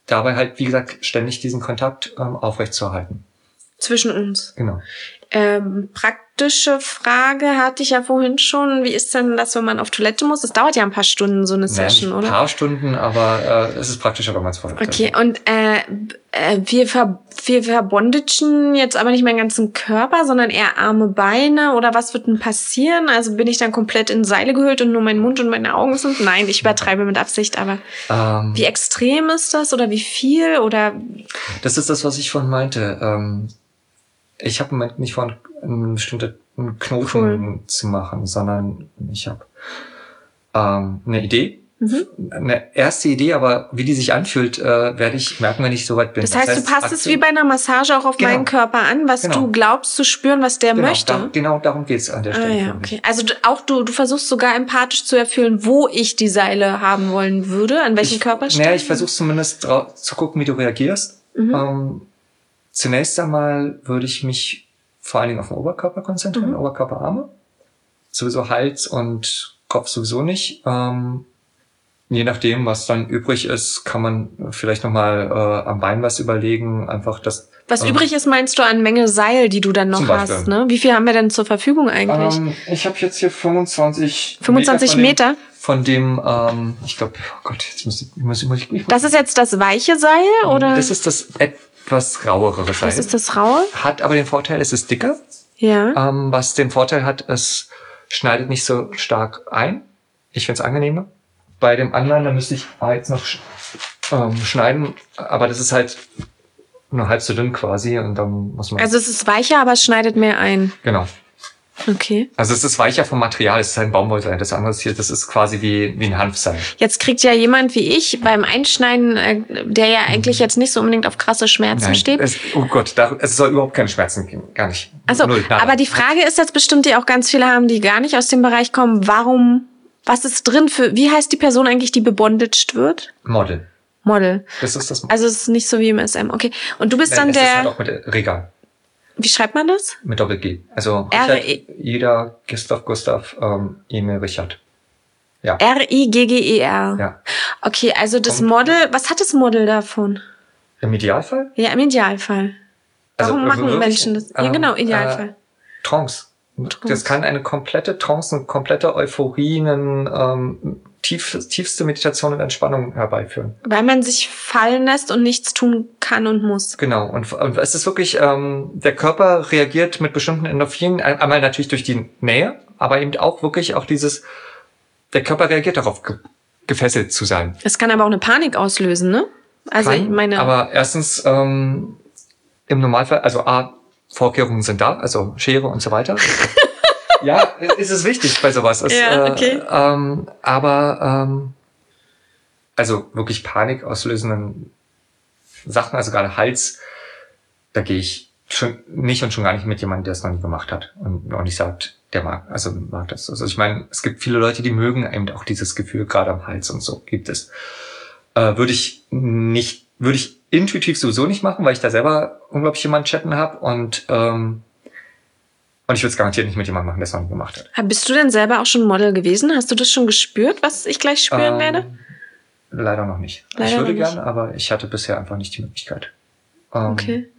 dabei halt, wie gesagt, ständig diesen Kontakt ähm, aufrechtzuerhalten. Zwischen uns. Genau. Ähm, praktische Frage hatte ich ja vorhin schon. Wie ist denn das, wenn man auf Toilette muss? Das dauert ja ein paar Stunden, so eine naja, Session, oder? Ein paar Stunden, aber äh, es ist praktischer, wenn man es vorher Okay, und äh, äh, wir, ver wir verbondagen jetzt aber nicht meinen ganzen Körper, sondern eher Arme, Beine oder was wird denn passieren? Also bin ich dann komplett in Seile gehüllt und nur mein Mund und meine Augen sind? Nein, ich übertreibe mit Absicht, aber ähm, wie extrem ist das oder wie viel oder? Das ist das, was ich vorhin meinte. Ähm, ich habe im Moment nicht vor, einen bestimmten Knoten cool. zu machen, sondern ich habe ähm, eine Idee Mhm. Eine erste Idee, aber wie die sich anfühlt, äh, werde ich merken, wenn ich soweit bin. Das heißt, das heißt du passt es wie bei einer Massage auch auf genau. meinen Körper an, was genau. du glaubst zu spüren, was der genau, möchte. Da, genau darum geht's an der Stelle. Ah, ja, okay. Also auch du, du versuchst sogar empathisch zu erfüllen, wo ich die Seile haben wollen würde, an welchen Körperstellen. Naja, ich versuche zumindest zu gucken, wie du reagierst. Mhm. Ähm, zunächst einmal würde ich mich vor allen Dingen auf den Oberkörper konzentrieren, Mhm. Oberkörperarme. Sowieso Hals und Kopf sowieso nicht. Ähm, je nachdem, was dann übrig ist, kann man vielleicht nochmal äh, am Bein was überlegen. Einfach das. Was ähm, übrig ist, meinst du an Menge Seil, die du dann noch hast, ne? Wie viel haben wir denn zur Verfügung eigentlich? Ähm, ich habe jetzt hier 25 25 von dem- Meter? Von dem, ähm, ich glaube, oh Gott, jetzt muss ich, muss ich, muss ich, ich Das ist jetzt das weiche Seil, oder? Das ist das etwas rauere Seil. Was ist das raue? Hat aber den Vorteil, es ist dicker. Ja. Ähm, was den Vorteil hat, es schneidet nicht so stark ein. Ich finde es angenehmer. Bei dem anderen, da müsste ich jetzt noch sch ähm, schneiden, aber das ist halt nur halb so dünn quasi und dann muss man. Also es ist weicher, aber es schneidet mehr ein. genau. Okay. Also es ist weicher vom Material, es ist ein Baumwollseil. Das andere ist hier, das ist quasi wie, wie ein Hanfseil. Jetzt kriegt ja jemand wie ich beim Einschneiden, äh, der ja eigentlich jetzt nicht so unbedingt auf krasse Schmerzen steht. es, oh Gott, da, es soll überhaupt keine Schmerzen geben. Gar nicht. Also, aber die Frage ist jetzt bestimmt, die auch ganz viele haben, die gar nicht aus dem Bereich kommen, warum, was ist drin für, wie heißt die Person eigentlich, die bebondaged wird? Model. Model. Das ist das. Also es ist nicht so wie im SM. Okay. Und du bist Nein, dann es ist halt der, auch mit Regal. Wie schreibt man das? Mit Doppel-G. Also Richard, jeder Gustav, Gustav, ähm, Emil, Richard. Ja. R-I-G-G-E-R. Ja. Okay, also das Kommt- Model, was hat das Model davon? Im Idealfall? Ja, im Idealfall. Warum Also, machen wirklich, Menschen das? Ja, ähm, genau, Idealfall. Äh, Trance. Das kann eine komplette Trance, eine komplette Euphorie, einen, ähm, tief, tiefste Meditation und Entspannung herbeiführen. Weil man sich fallen lässt und nichts tun kann und muss. Genau. Und, und es ist wirklich, ähm, der Körper reagiert mit bestimmten Endorphinen, ein- einmal natürlich durch die Nähe, aber eben auch wirklich auch dieses, der Körper reagiert darauf, ge gefesselt zu sein. Es kann aber auch eine Panik auslösen, ne? Also Kann, ich meine, Aber erstens, ähm, im Normalfall, also A, Vorkehrungen sind da, also Schere und so weiter. ja, ist es wichtig bei sowas. Es, Ja, okay. Äh, ähm, aber ähm, also wirklich Panik auslösenden Sachen, also gerade Hals, da gehe ich schon nicht und schon gar nicht mit jemandem, der es noch nie gemacht hat und auch nicht sagt, der mag, also mag das. Also ich meine, es gibt viele Leute, die mögen eben auch dieses Gefühl gerade am Hals und so gibt es. Äh, würde ich nicht, würde ich intuitiv sowieso nicht machen, weil ich da selber unglaublich jemanden chatten habe und ähm, und ich würde es garantiert nicht mit jemandem machen, der es noch nie gemacht hat. bist du denn selber auch schon Model gewesen? Hast du das schon gespürt, was ich gleich spüren Ähm, werde? Leider noch nicht. Leider ich würde gerne, aber ich hatte bisher einfach nicht die Möglichkeit. Ähm, Okay.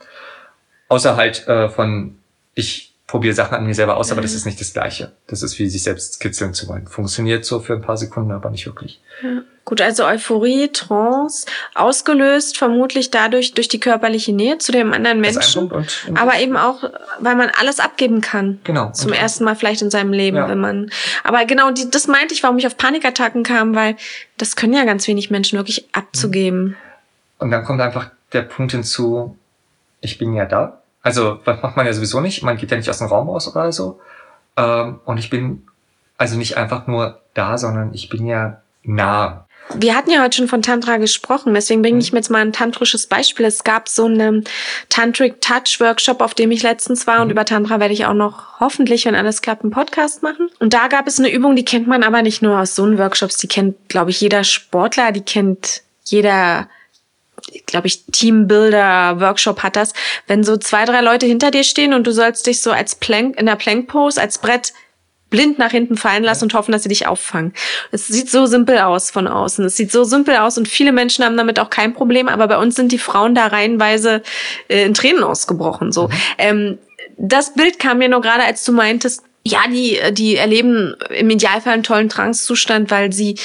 Außer halt äh, von, ich probiere Sachen an mir selber aus, aber Mhm. das ist nicht das Gleiche. Das ist wie sich selbst kitzeln zu wollen. Funktioniert so für ein paar Sekunden, aber nicht wirklich. Ja. Gut, also Euphorie, Trance, ausgelöst vermutlich dadurch durch die körperliche Nähe zu dem anderen Menschen, Punkt und, aber eben auch, weil man alles abgeben kann. genau. Zum und, ersten Mal vielleicht in seinem Leben, Ja. wenn man. Aber genau, die, das meinte ich, warum ich auf Panikattacken kam, weil das können ja ganz wenig Menschen wirklich abzugeben. Und dann kommt einfach der Punkt hinzu, ich bin ja da. Also, das macht man ja sowieso nicht. Man geht ja nicht aus dem Raum raus oder so. Ähm, und ich bin also nicht einfach nur da, sondern ich bin ja nah. Wir hatten ja heute schon von Tantra gesprochen, deswegen bringe ich mir jetzt mal ein tantrisches Beispiel. Es gab so einen Tantric Touch Workshop, auf dem ich letztens war und über Tantra werde ich auch noch hoffentlich, wenn alles klappt, einen Podcast machen. Und da gab es eine Übung, die kennt man aber nicht nur aus so einen Workshops, die kennt, glaube ich, jeder Sportler, die kennt jeder glaube ich, Teambuilder-Workshop hat das, wenn so zwei, drei Leute hinter dir stehen und du sollst dich so als Plank, in der Plank-Pose, als Brett blind nach hinten fallen lassen und hoffen, dass sie dich auffangen. Es sieht so simpel aus von außen. Es sieht so simpel aus und viele Menschen haben damit auch kein Problem, aber bei uns sind die Frauen da reihenweise äh, in Tränen ausgebrochen. So. Ähm, das Bild kam mir nur gerade, als du meintest, ja, die, die erleben im Idealfall einen tollen Trancezustand, weil sie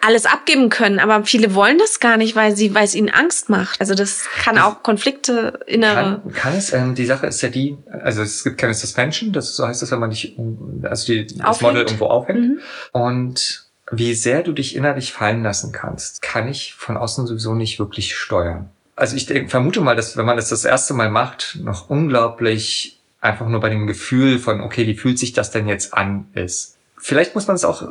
alles abgeben können, aber viele wollen das gar nicht, weil sie, weil es ihnen Angst macht. Also das kann auch Konflikte innere. Kann, kann es, ähm, die Sache ist ja die, also es gibt keine Suspension, das so heißt das, wenn man nicht, also die, das Aufhängt. Model irgendwo aufhängt. Mhm. Und wie sehr du dich innerlich fallen lassen kannst, kann ich von außen sowieso nicht wirklich steuern. Also ich denk, vermute mal, dass wenn man das das erste Mal macht, noch unglaublich einfach nur bei dem Gefühl von, okay, wie fühlt sich das denn jetzt an, ist. Vielleicht muss man es auch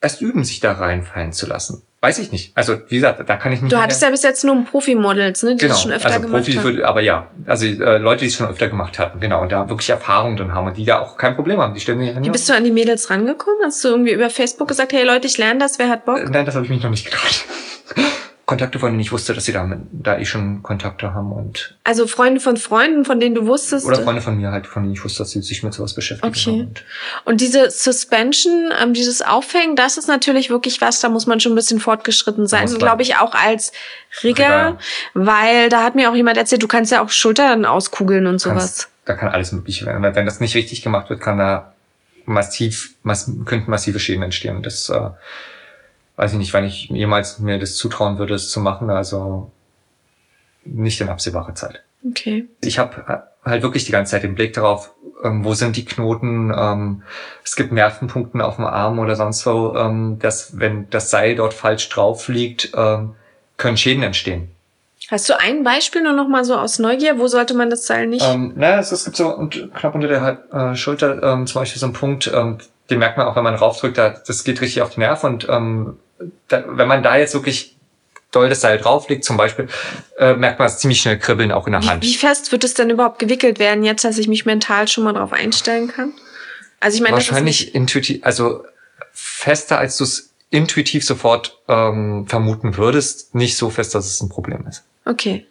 erst üben, sich da reinfallen zu lassen. Weiß ich nicht. Also wie gesagt, da kann ich nicht. Du hattest ja bis jetzt nur Profi-Models, ne, die genau, das schon öfter also gemacht Profis haben. würde, aber ja, also äh, Leute, die es schon öfter gemacht hatten, genau, und da wirklich Erfahrung drin haben und die da auch kein Problem haben. Die stellen sich Wie bist du an die Mädels rangekommen? Hast du irgendwie über Facebook gesagt, hey Leute, ich lerne das, wer hat Bock? Nein, das habe ich mich noch nicht getraut. Kontakte, von denen ich wusste, dass sie da, da eh schon Kontakte haben und. Also Freunde von Freunden, von denen du wusstest? Oder Freunde von mir halt, von denen ich wusste, dass sie sich mit sowas beschäftigen. Okay. Und, und, diese Suspension, ähm, dieses Aufhängen, das ist natürlich wirklich was, da muss man schon ein bisschen fortgeschritten sein, glaube ich, auch als Rigger, Rigger, weil da hat mir auch jemand erzählt, du kannst ja auch Schultern auskugeln und sowas. Kannst, da kann alles möglich werden. Wenn das nicht richtig gemacht wird, kann da massiv, mass, könnten massive Schäden entstehen. Das äh, weiß ich nicht, wann ich jemals mir das zutrauen würde, es zu machen. Also nicht in absehbarer Zeit. Okay. Ich habe halt wirklich die ganze Zeit den Blick darauf, ähm, wo sind die Knoten. Ähm, es gibt Nervenpunkten auf dem Arm oder sonst wo, ähm, dass wenn das Seil dort falsch drauf liegt, ähm, können Schäden entstehen. Hast du ein Beispiel nur noch mal so aus Neugier? Wo sollte man das Seil nicht? Ähm, naja, es, es gibt so und knapp unter der äh, Schulter ähm, zum Beispiel so einen Punkt, ähm, den merkt man auch, wenn man raufdrückt, da, das geht richtig auf den Nerv und da, wenn man da jetzt wirklich doll das Seil drauflegt, zum Beispiel, äh, merkt man es ziemlich schnell kribbeln auch in der Hand. Wie, wie fest wird es denn überhaupt gewickelt werden, jetzt, dass ich mich mental schon mal drauf einstellen kann? Also ich meine, wahrscheinlich intuitiv, also fester, als du es intuitiv sofort ähm, vermuten würdest, nicht so fest, dass es ein Problem ist. Okay.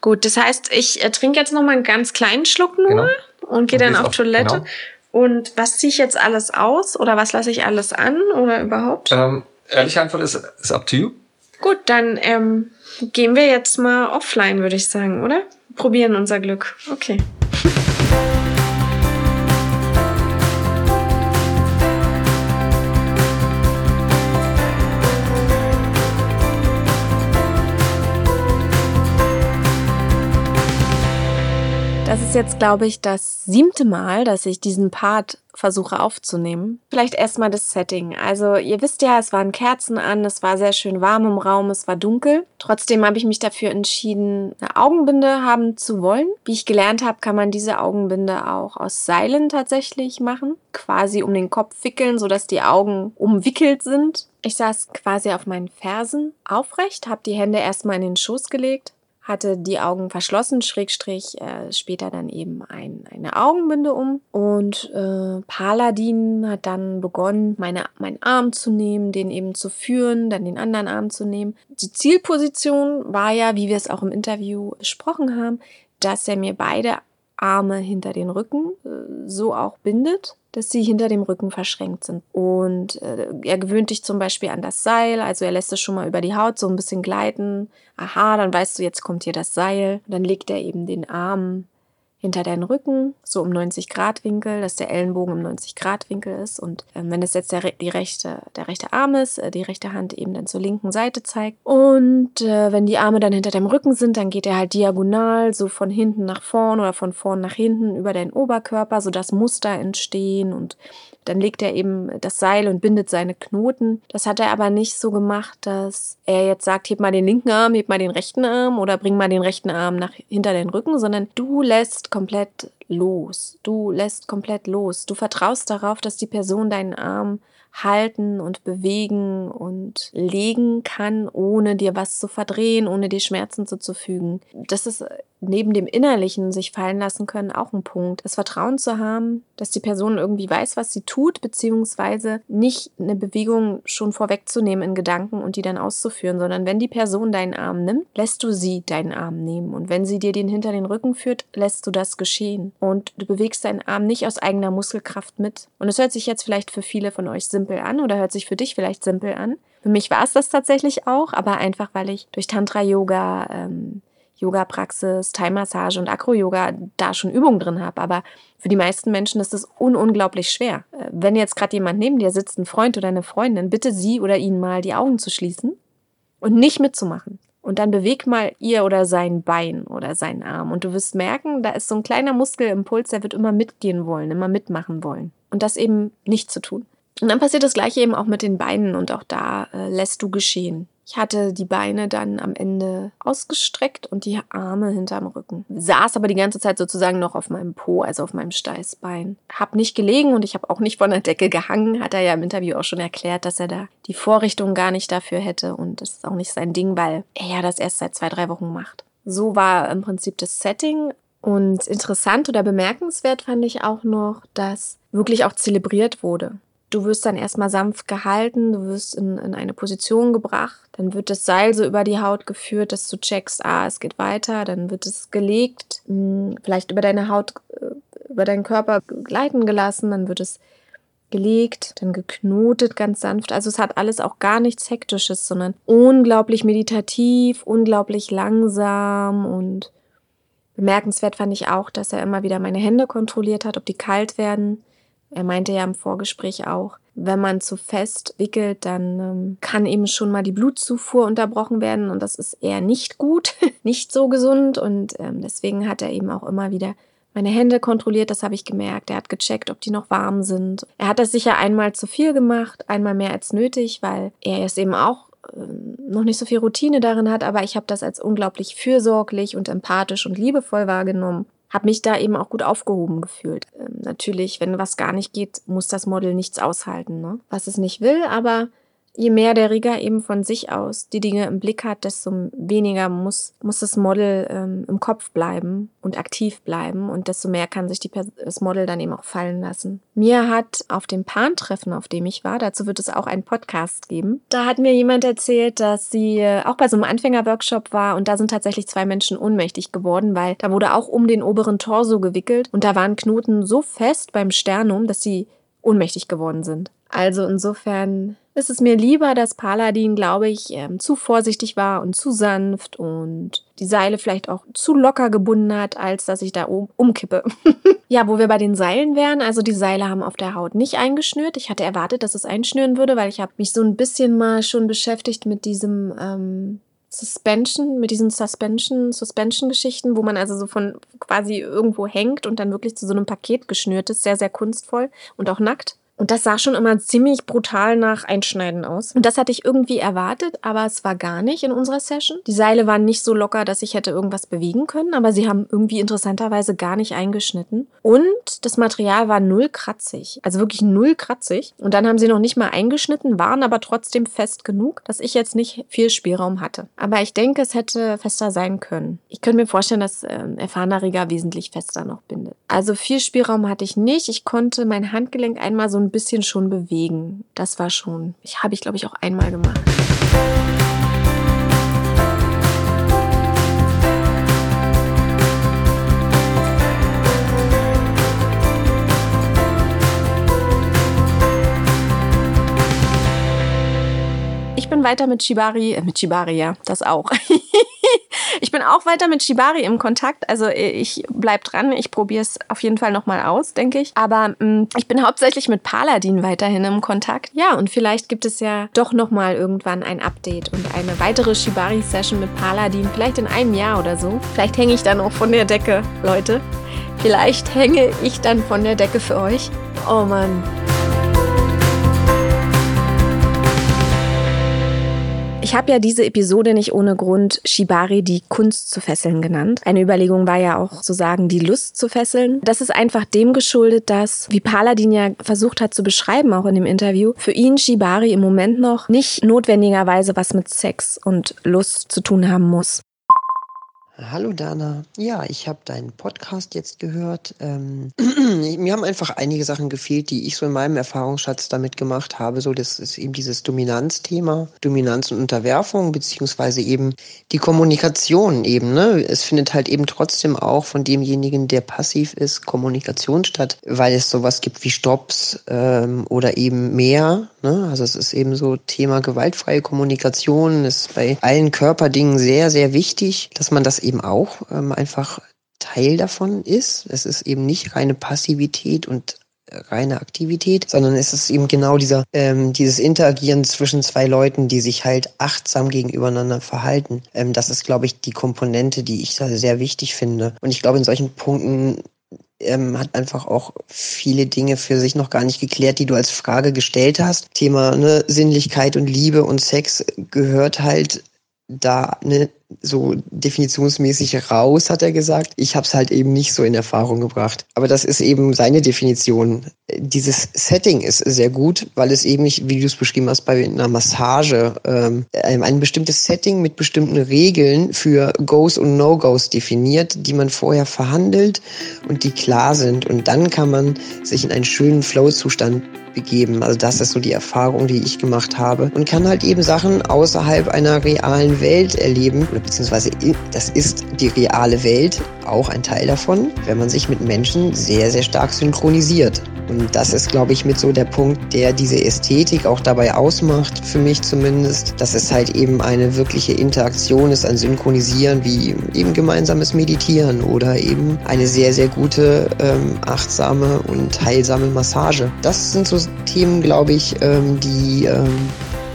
Gut, das heißt, ich äh, trinke jetzt noch mal einen ganz kleinen Schluck nur genau. und gehe dann auf, auf Toilette. Genau. Und was ziehe ich jetzt alles aus oder was lasse ich alles an oder überhaupt? Ähm, ehrliche Antwort ist, ist up to you. Gut, dann ähm, gehen wir jetzt mal offline, würde ich sagen, oder? Probieren unser Glück. Okay. Jetzt, glaube ich, das siebte Mal, dass ich diesen Part versuche aufzunehmen. Vielleicht erstmal das Setting. Also ihr wisst ja, es waren Kerzen an, es war sehr schön warm im Raum, es war dunkel. Trotzdem habe ich mich dafür entschieden, eine Augenbinde haben zu wollen. Wie ich gelernt habe, kann man diese Augenbinde auch aus Seilen tatsächlich machen. Quasi um den Kopf wickeln, sodass die Augen umwickelt sind. Ich saß quasi auf meinen Fersen aufrecht, habe die Hände erstmal in den Schoß gelegt, hatte die Augen verschlossen, Schrägstrich, äh, später dann eben ein, eine Augenbinde um. Und äh, Paladin hat dann begonnen, meine, meinen Arm zu nehmen, den eben zu führen, dann den anderen Arm zu nehmen. Die Zielposition war ja, wie wir es auch im Interview besprochen haben, dass er mir beide Arme hinter den Rücken äh, so auch bindet, dass sie hinter dem Rücken verschränkt sind. Und äh, er gewöhnt dich zum Beispiel an das Seil, also er lässt es schon mal über die Haut so ein bisschen gleiten. Aha, dann weißt du, jetzt kommt hier das Seil. Dann legt er eben den Arm hinter deinen Rücken, so um 90 Grad Winkel, dass der Ellenbogen im 90 Grad Winkel ist. Und ähm, wenn es jetzt der, die rechte, der rechte Arm ist, äh, die rechte Hand eben dann zur linken Seite zeigt. Und äh, wenn die Arme dann hinter deinem Rücken sind, dann geht er halt diagonal, so von hinten nach vorn oder von vorn nach hinten über deinen Oberkörper, sodass Muster entstehen und dann legt er eben das Seil und bindet seine Knoten. Das hat er aber nicht so gemacht, dass er jetzt sagt, heb mal den linken Arm, heb mal den rechten Arm oder bring mal den rechten Arm nach hinter den Rücken, sondern du lässt komplett los. Du lässt komplett los. Du vertraust darauf, dass die Person deinen Arm halten und bewegen und legen kann, ohne dir was zu verdrehen, ohne dir Schmerzen zuzufügen. Das ist neben dem Innerlichen sich fallen lassen können auch ein Punkt. Das Vertrauen zu haben, dass die Person irgendwie weiß, was sie tut, beziehungsweise nicht eine Bewegung schon vorwegzunehmen in Gedanken und die dann auszuführen, sondern wenn die Person deinen Arm nimmt, lässt du sie deinen Arm nehmen. Und wenn sie dir den hinter den Rücken führt, lässt du das geschehen. Und du bewegst deinen Arm nicht aus eigener Muskelkraft mit. Und es hört sich jetzt vielleicht für viele von euch simpel an oder hört sich für dich vielleicht simpel an. Für mich war es das tatsächlich auch, aber einfach, weil ich durch Tantra-Yoga ähm, Yoga-Praxis, Thai-Massage und Acro-Yoga da schon Übungen drin habe. Aber für die meisten Menschen ist es un unglaublich schwer. Äh, wenn jetzt gerade jemand neben dir sitzt, ein Freund oder eine Freundin, bitte sie oder ihn mal die Augen zu schließen und nicht mitzumachen. Und dann beweg mal ihr oder sein Bein oder seinen Arm. Und du wirst merken, da ist so ein kleiner Muskelimpuls, der wird immer mitgehen wollen, immer mitmachen wollen. Und das eben nicht zu tun. Und dann passiert das gleiche eben auch mit den Beinen und auch da äh, lässt du geschehen. Ich hatte die Beine dann am Ende ausgestreckt und die Arme hinterm Rücken. Saß aber die ganze Zeit sozusagen noch auf meinem Po, also auf meinem Steißbein. Hab nicht gelegen und ich habe auch nicht von der Decke gehangen. Hat er ja im Interview auch schon erklärt, dass er da die Vorrichtung gar nicht dafür hätte und das ist auch nicht sein Ding, weil er ja das erst seit zwei, drei Wochen macht. So war im Prinzip das Setting. Und interessant oder bemerkenswert fand ich auch noch, dass wirklich auch zelebriert wurde. Du wirst dann erstmal sanft gehalten, du wirst in, in eine Position gebracht, dann wird das Seil so über die Haut geführt, dass du checkst, ah, es geht weiter, dann wird es gelegt, hm, vielleicht über deine Haut, äh, über deinen Körper gleiten gelassen, dann wird es gelegt, dann geknotet ganz sanft. Also es hat alles auch gar nichts Hektisches, sondern unglaublich meditativ, unglaublich langsam und bemerkenswert fand ich auch, dass er immer wieder meine Hände kontrolliert hat, ob die kalt werden. Er meinte ja im Vorgespräch auch, wenn man zu fest wickelt, dann ähm, kann eben schon mal die Blutzufuhr unterbrochen werden und das ist eher nicht gut, nicht so gesund und ähm, deswegen hat er eben auch immer wieder meine Hände kontrolliert, das habe ich gemerkt. Er hat gecheckt, ob die noch warm sind. Er hat das sicher einmal zu viel gemacht, einmal mehr als nötig, weil er es eben auch ähm, noch nicht so viel Routine darin hat, aber ich habe das als unglaublich fürsorglich und empathisch und liebevoll wahrgenommen habe mich da eben auch gut aufgehoben gefühlt. Ähm, natürlich, wenn was gar nicht geht, muss das Model nichts aushalten, ne? was es nicht will, aber je mehr der Rigger eben von sich aus die Dinge im Blick hat, desto weniger muss, muss das Model ähm, im Kopf bleiben und aktiv bleiben und desto mehr kann sich die, das Model dann eben auch fallen lassen. Mir hat auf dem Pan-Treffen, auf dem ich war, dazu wird es auch einen Podcast geben, da hat mir jemand erzählt, dass sie äh, auch bei so einem Anfänger-Workshop war und da sind tatsächlich zwei Menschen ohnmächtig geworden, weil da wurde auch um den oberen Torso gewickelt und da waren Knoten so fest beim Sternum, dass sie ohnmächtig geworden sind. Also insofern ist es mir lieber, dass Paladin, glaube ich, ähm, zu vorsichtig war und zu sanft und die Seile vielleicht auch zu locker gebunden hat, als dass ich da um, umkippe. ja, wo wir bei den Seilen wären, also die Seile haben auf der Haut nicht eingeschnürt. Ich hatte erwartet, dass es einschnüren würde, weil ich habe mich so ein bisschen mal schon beschäftigt mit diesem ähm, Suspension, mit diesen Suspension, Suspension-Geschichten, wo man also so von quasi irgendwo hängt und dann wirklich zu so einem Paket geschnürt ist. Sehr, sehr kunstvoll und auch nackt. Und das sah schon immer ziemlich brutal nach Einschneiden aus. Und das hatte ich irgendwie erwartet, aber es war gar nicht in unserer Session. Die Seile waren nicht so locker, dass ich hätte irgendwas bewegen können, aber sie haben irgendwie interessanterweise gar nicht eingeschnitten. Und das Material war null kratzig. Also wirklich null kratzig. Und dann haben sie noch nicht mal eingeschnitten, waren aber trotzdem fest genug, dass ich jetzt nicht viel Spielraum hatte. Aber ich denke, es hätte fester sein können. Ich könnte mir vorstellen, dass äh, erfahrener Rigger wesentlich fester noch bindet. Also viel Spielraum hatte ich nicht. Ich konnte mein Handgelenk einmal so ein bisschen schon bewegen. Das war schon, ich habe ich glaube ich auch einmal gemacht. Ich bin weiter mit Shibari, äh, mit Shibari, ja, das auch. Ich bin auch weiter mit Shibari im Kontakt. Also äh, ich bleib dran. Ich probiere es auf jeden Fall nochmal aus, denke ich. Aber mh, mm, ich bin hauptsächlich mit Paladin weiterhin im Kontakt. Ja, und vielleicht gibt es ja doch nochmal irgendwann ein Update und eine weitere Shibari-Session mit Paladin. Vielleicht in einem Jahr oder so. Vielleicht hänge ich dann auch von der Decke, Leute. Vielleicht hänge ich dann von der Decke für euch. Oh Mann. Ich habe ja diese Episode nicht ohne Grund Shibari die Kunst zu fesseln genannt. Eine Überlegung war ja auch zu sagen, die Lust zu fesseln. Das ist einfach dem geschuldet, dass, wie Paladin ja versucht hat zu beschreiben, auch in dem Interview, für ihn Shibari im Moment noch nicht notwendigerweise was mit Sex und Lust zu tun haben muss. Hallo Dana. Ja, ich habe deinen Podcast jetzt gehört. Ähm, mir haben einfach einige Sachen gefehlt, die ich so in meinem Erfahrungsschatz damit gemacht habe. So, das ist eben dieses Dominanzthema, Dominanz und Unterwerfung, beziehungsweise eben die Kommunikation eben. Ne? Es findet halt eben trotzdem auch von demjenigen, der passiv ist, Kommunikation statt, weil es sowas gibt wie Stops ähm, oder eben mehr. Ne? Also es ist eben so Thema gewaltfreie Kommunikation, ist bei allen Körperdingen sehr, sehr wichtig, dass man das eben auch ähm, einfach Teil davon ist. Es ist eben nicht reine Passivität und äh, reine Aktivität, sondern es ist eben genau dieser ähm, dieses Interagieren zwischen zwei Leuten, die sich halt achtsam gegenübereinander verhalten. Ähm, das ist, glaube ich, die Komponente, die ich da sehr wichtig finde. Und ich glaube, in solchen Punkten ähm, hat einfach auch viele Dinge für sich noch gar nicht geklärt, die du als Frage gestellt hast. Thema ne, Sinnlichkeit und Liebe und Sex gehört halt da ne, so definitionsmäßig raus, hat er gesagt. Ich habe es halt eben nicht so in Erfahrung gebracht. Aber das ist eben seine Definition. Dieses Setting ist sehr gut, weil es eben nicht, wie du es beschrieben hast, bei einer Massage ähm, ein bestimmtes Setting mit bestimmten Regeln für Goes und No-Goes definiert, die man vorher verhandelt und die klar sind. Und dann kann man sich in einen schönen Flow-Zustand begeben. Also das ist so die Erfahrung, die ich gemacht habe und kann halt eben Sachen außerhalb einer realen Welt erleben oder beziehungsweise das ist die reale Welt, auch ein Teil davon, wenn man sich mit Menschen sehr, sehr stark synchronisiert. Und das ist, glaube ich, mit so der Punkt, der diese Ästhetik auch dabei ausmacht, für mich zumindest, dass es halt eben eine wirkliche Interaktion ist, ein Synchronisieren wie eben gemeinsames Meditieren oder eben eine sehr, sehr gute, ähm, achtsame und heilsame Massage. Das sind so Themen, glaube ich, ähm, die ähm,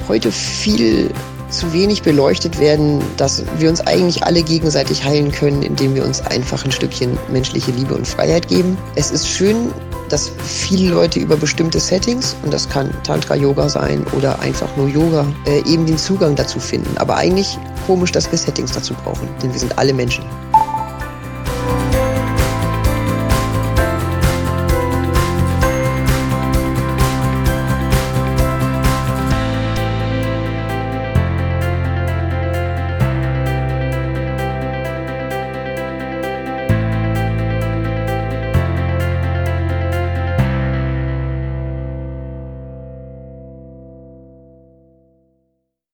heute viel zu wenig beleuchtet werden, dass wir uns eigentlich alle gegenseitig heilen können, indem wir uns einfach ein Stückchen menschliche Liebe und Freiheit geben. Es ist schön, dass viele Leute über bestimmte Settings, und das kann Tantra-Yoga sein oder einfach nur Yoga, äh, eben den Zugang dazu finden. Aber eigentlich komisch, dass wir Settings dazu brauchen, denn wir sind alle Menschen.